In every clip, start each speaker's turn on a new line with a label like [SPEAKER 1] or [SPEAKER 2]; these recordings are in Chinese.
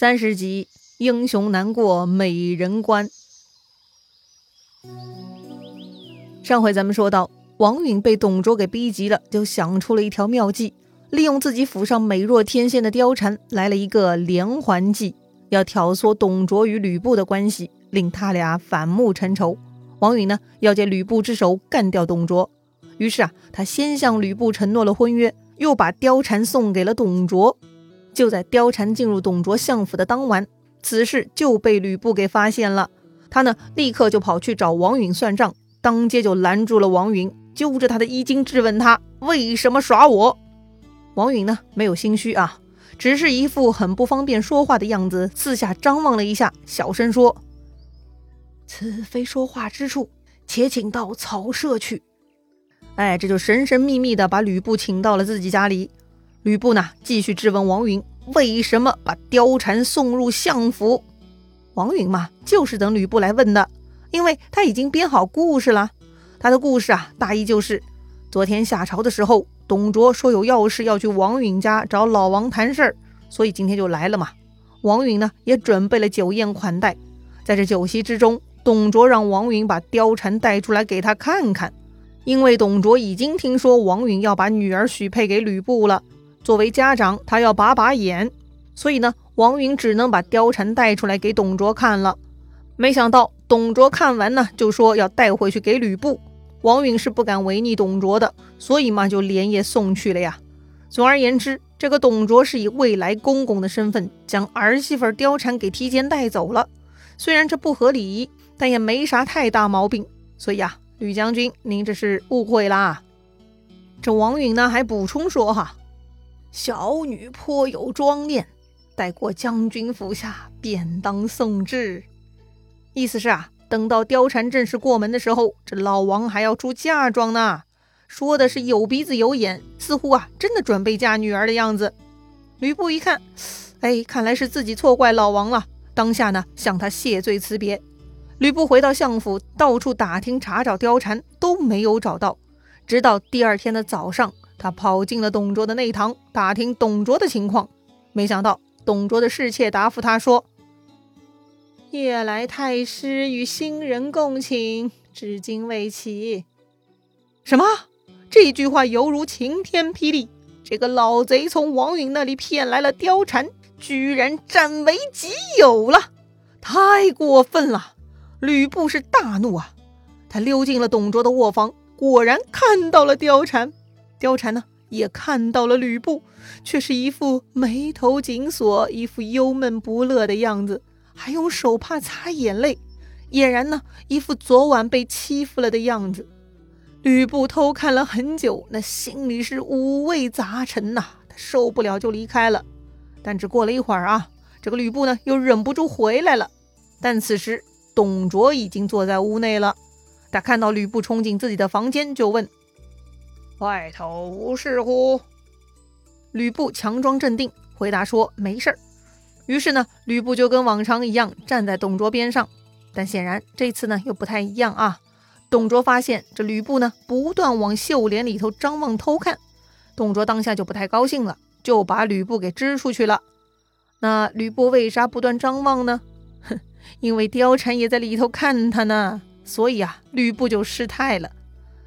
[SPEAKER 1] 三十集，英雄难过美人关。上回咱们说到，王允被董卓给逼急了，就想出了一条妙计，利用自己府上美若天仙的貂蝉，来了一个连环计，要挑唆董卓与吕布的关系，令他俩反目成仇。王允呢，要借吕布之手干掉董卓。于是啊，他先向吕布承诺了婚约，又把貂蝉送给了董卓。就在貂蝉进入董卓相府的当晚，此事就被吕布给发现了。他呢，立刻就跑去找王允算账，当街就拦住了王允，揪着他的衣襟质问他为什么耍我。王允呢，没有心虚啊，只是一副很不方便说话的样子，四下张望了一下，小声说：“此非说话之处，且请到草舍去。”哎，这就神神秘秘的把吕布请到了自己家里。吕布呢，继续质问王允为什么把貂蝉送入相府。王允嘛，就是等吕布来问的，因为他已经编好故事了。他的故事啊，大意就是昨天下朝的时候，董卓说有要事要去王允家找老王谈事儿，所以今天就来了嘛。王允呢，也准备了酒宴款待。在这酒席之中，董卓让王允把貂蝉带出来给他看看，因为董卓已经听说王允要把女儿许配给吕布了。作为家长，他要把把眼，所以呢，王允只能把貂蝉带出来给董卓看了。没想到董卓看完呢，就说要带回去给吕布。王允是不敢违逆董卓的，所以嘛，就连夜送去了呀。总而言之，这个董卓是以未来公公的身份，将儿媳妇貂蝉给提前带走了。虽然这不合理，但也没啥太大毛病。所以啊，吕将军，您这是误会啦。这王允呢，还补充说哈。小女颇有妆念，待过将军府下，便当送至。意思是啊，等到貂蝉正式过门的时候，这老王还要出嫁妆呢。说的是有鼻子有眼，似乎啊，真的准备嫁女儿的样子。吕布一看，哎，看来是自己错怪老王了。当下呢，向他谢罪辞别。吕布回到相府，到处打听查找貂蝉，都没有找到。直到第二天的早上。他跑进了董卓的内堂，打听董卓的情况。没想到董卓的侍妾答复他说：“夜来太师与新人共寝，至今未起。”什么？这句话犹如晴天霹雳！这个老贼从王允那里骗来了貂蝉，居然占为己有了，太过分了！吕布是大怒啊！他溜进了董卓的卧房，果然看到了貂蝉。貂蝉呢，也看到了吕布，却是一副眉头紧锁、一副忧闷不乐的样子，还用手帕擦眼泪，俨然呢一副昨晚被欺负了的样子。吕布偷看了很久，那心里是五味杂陈呐，他受不了就离开了。但只过了一会儿啊，这个吕布呢又忍不住回来了。但此时董卓已经坐在屋内了，他看到吕布冲进自己的房间，就问。外头无事乎？吕布强装镇定，回答说：“没事儿。”于是呢，吕布就跟往常一样站在董卓边上。但显然这次呢又不太一样啊！董卓发现这吕布呢不断往袖帘里头张望偷看，董卓当下就不太高兴了，就把吕布给支出去了。那吕布为啥不断张望呢？哼，因为貂蝉也在里头看他呢，所以啊，吕布就失态了。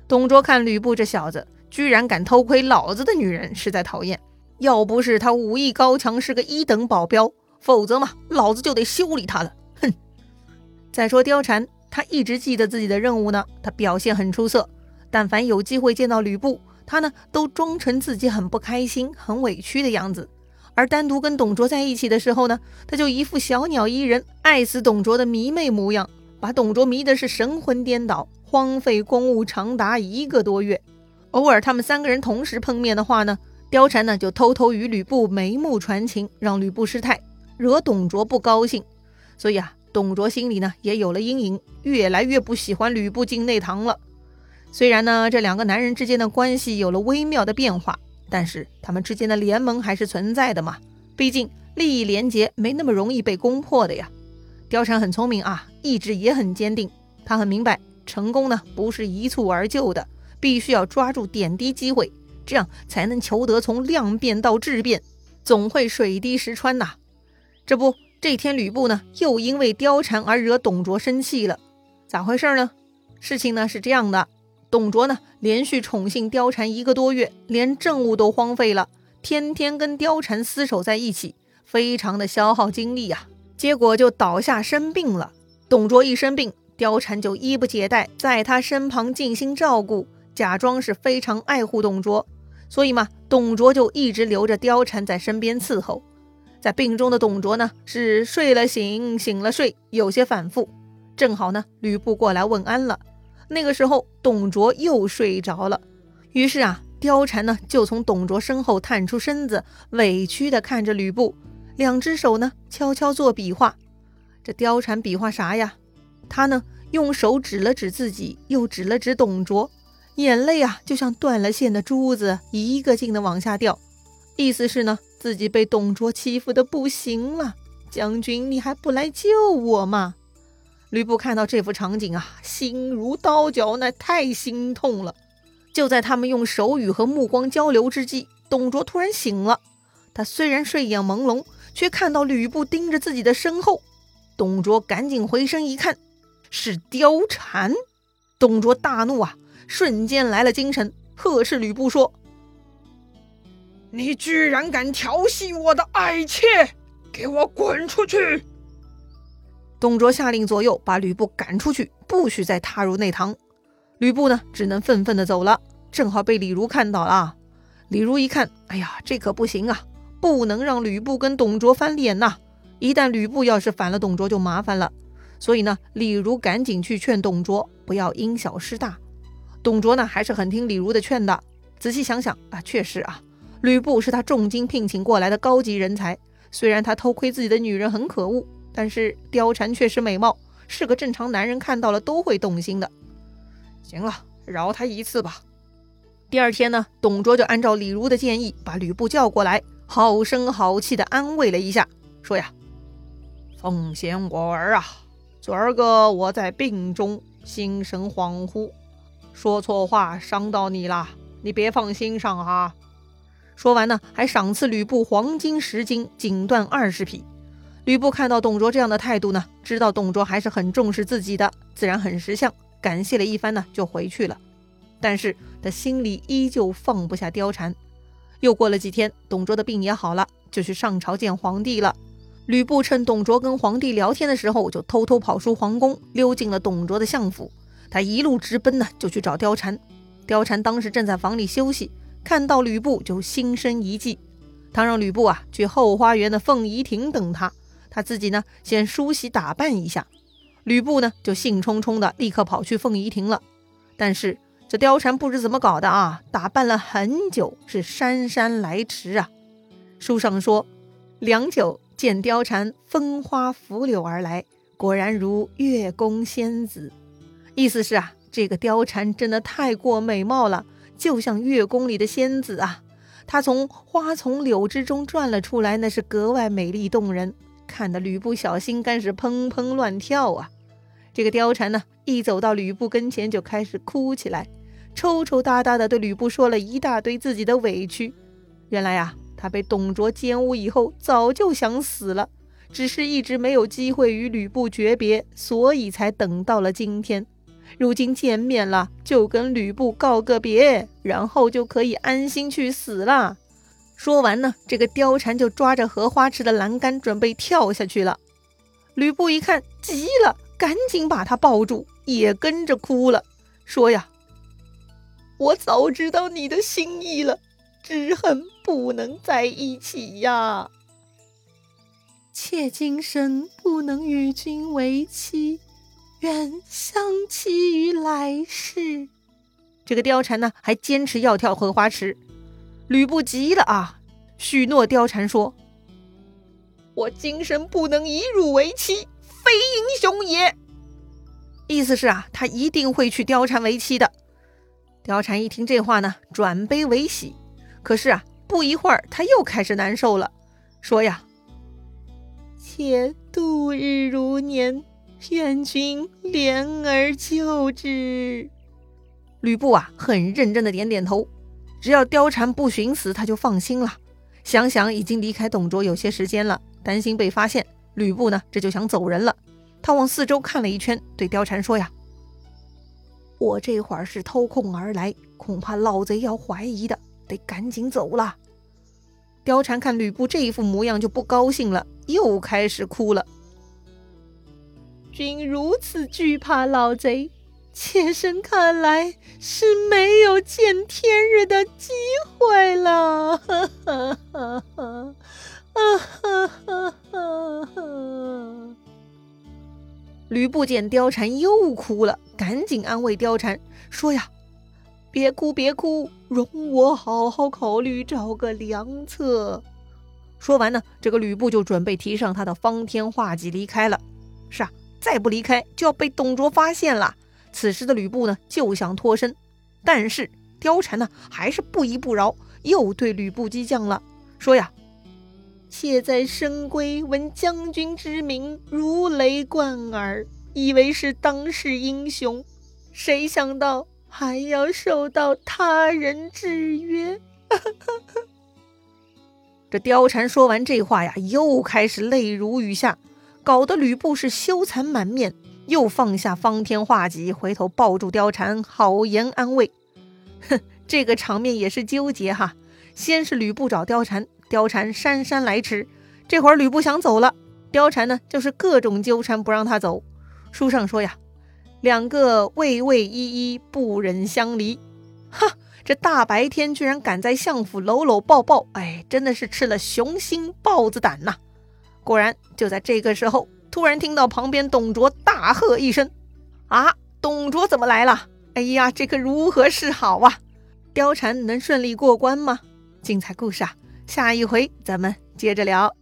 [SPEAKER 1] 董卓看吕布这小子。居然敢偷窥老子的女人，实在讨厌。要不是他武艺高强，是个一等保镖，否则嘛，老子就得修理他了。哼！再说貂蝉，他一直记得自己的任务呢，他表现很出色。但凡有机会见到吕布，他呢都装成自己很不开心、很委屈的样子。而单独跟董卓在一起的时候呢，他就一副小鸟依人、爱死董卓的迷妹模样，把董卓迷的是神魂颠倒，荒废公务长达一个多月。偶尔他们三个人同时碰面的话呢，貂蝉呢就偷偷与吕布眉目传情，让吕布失态，惹董卓不高兴。所以啊，董卓心里呢也有了阴影，越来越不喜欢吕布进内堂了。虽然呢这两个男人之间的关系有了微妙的变化，但是他们之间的联盟还是存在的嘛。毕竟利益联结没那么容易被攻破的呀。貂蝉很聪明啊，意志也很坚定，他很明白成功呢不是一蹴而就的。必须要抓住点滴机会，这样才能求得从量变到质变，总会水滴石穿呐。这不，这天吕布呢，又因为貂蝉而惹董卓生气了。咋回事呢？事情呢是这样的，董卓呢连续宠幸貂蝉一个多月，连政务都荒废了，天天跟貂蝉厮守在一起，非常的消耗精力呀。结果就倒下生病了。董卓一生病，貂蝉就衣不解带，在他身旁尽心照顾，假装是非常爱护董卓。所以嘛，董卓就一直留着貂蝉在身边伺候。在病中的董卓呢，是睡了醒，醒了睡，有些反复。正好呢，吕布过来问安了。那个时候，董卓又睡着了。于是啊，貂蝉呢就从董卓身后探出身子，委屈地看着吕布，两只手呢悄悄做比划。这貂蝉比划啥呀？他呢，用手指了指自己，又指了指董卓，眼泪啊，就像断了线的珠子，一个劲的往下掉。意思是呢，自己被董卓欺负的不行了。将军，你还不来救我吗？吕布看到这幅场景啊，心如刀绞，那太心痛了。就在他们用手语和目光交流之际，董卓突然醒了。他虽然睡眼朦胧，却看到吕布盯着自己的身后。董卓赶紧回身一看，是貂蝉。董卓大怒啊，瞬间来了精神，呵斥吕布说：“
[SPEAKER 2] 你居然敢调戏我的爱妾，给我滚出去！”
[SPEAKER 1] 董卓下令左右把吕布赶出去，不许再踏入内堂。吕布呢，只能愤愤地走了。正好被李儒看到了。李儒一看，哎呀，这可不行啊，不能让吕布跟董卓翻脸呐。一旦吕布要是反了董卓，就麻烦了。所以呢，李儒赶紧去劝董卓不要因小失大。董卓呢，还是很听李儒的劝的。仔细想想啊，确实啊，吕布是他重金聘请过来的高级人才。虽然他偷窥自己的女人很可恶，但是貂蝉确实美貌，是个正常男人看到了都会动心的。行了，饶他一次吧。第二天呢，董卓就按照李儒的建议，把吕布叫过来，好声好气的安慰了一下，说呀。奉贤我儿啊，昨儿个我在病中心神恍惚，说错话伤到你了，你别放心上啊。说完呢，还赏赐吕布黄金十斤，锦缎二十匹。吕布看到董卓这样的态度呢，知道董卓还是很重视自己的，自然很识相，感谢了一番呢，就回去了。但是他心里依旧放不下貂蝉。又过了几天，董卓的病也好了，就去上朝见皇帝了。吕布趁董卓跟皇帝聊天的时候，就偷偷跑出皇宫，溜进了董卓的相府。他一路直奔呢，就去找貂蝉。貂蝉当时正在房里休息，看到吕布就心生一计。他让吕布啊去后花园的凤仪亭等他，他自己呢先梳洗打扮一下。吕布呢就兴冲冲的立刻跑去凤仪亭了。但是这貂蝉不知怎么搞的啊，打扮了很久，是姗姗来迟啊。书上说，良久。见貂蝉风花拂柳而来，果然如月宫仙子。意思是啊，这个貂蝉真的太过美貌了，就像月宫里的仙子啊。她从花丛柳枝中转了出来，那是格外美丽动人，看得吕布小心肝是砰砰乱跳啊。这个貂蝉呢，一走到吕布跟前就开始哭起来，抽抽搭搭的对吕布说了一大堆自己的委屈。原来呀。他被董卓奸污以后，早就想死了，只是一直没有机会与吕布诀别，所以才等到了今天。如今见面了，就跟吕布告个别，然后就可以安心去死了。说完呢，这个貂蝉就抓着荷花池的栏杆，准备跳下去了。吕布一看，急了，赶紧把她抱住，也跟着哭了，说呀：“我早知道你的心意了。”只恨不能在一起呀！妾今生不能与君为妻，愿相期于来世。这个貂蝉呢，还坚持要跳荷花池。吕布急了啊，许诺貂蝉说：“我今生不能以汝为妻，非英雄也。”意思是啊，他一定会娶貂蝉为妻的。貂蝉一听这话呢，转悲为喜。可是啊，不一会儿他又开始难受了，说呀：“且度日如年，愿君怜而救之。”吕布啊，很认真的点点头，只要貂蝉不寻死，他就放心了。想想已经离开董卓有些时间了，担心被发现，吕布呢这就想走人了。他往四周看了一圈，对貂蝉说：“呀，我这会儿是偷空而来，恐怕老贼要怀疑的，得赶紧走了。”貂蝉看吕布这一副模样就不高兴了，又开始哭了。
[SPEAKER 3] 君如此惧怕老贼，妾身看来是没有见天日的机会了，哈哈哈
[SPEAKER 1] 哈。吕布见貂蝉又哭了，赶紧安慰貂蝉，说呀，别哭别哭，容我好好考虑找个良策。说完呢，这个吕布就准备提上他的方天画戟离开了。是啊。再不离开就要被董卓发现了。此时的吕布呢，就想脱身，但是貂蝉呢，还是不依不饶，又对吕布激将了，说：“呀。”
[SPEAKER 3] 妾在深闺闻将军之名，如雷贯耳，以为是当世英雄，谁想到还要受到他人制约。
[SPEAKER 1] 这貂蝉说完这话呀，又开始泪如雨下，搞得吕布是羞惭满面，又放下方天画戟，回头抱住貂蝉，好言安慰。哼，这个场面也是纠结哈。先是吕布找貂蝉。貂蝉姗姗来迟，这会儿吕布想走了，貂蝉呢就是各种纠缠不让他走。书上说呀，两个畏畏依依，不忍相离。哈，这大白天居然敢在相府搂搂抱抱，哎，真的是吃了雄心豹子胆呐！果然，就在这个时候，突然听到旁边董卓大喝一声：“啊，董卓怎么来了？哎呀，这可如何是好啊？貂蝉能顺利过关吗？”精彩故事啊！下一回咱们接着聊。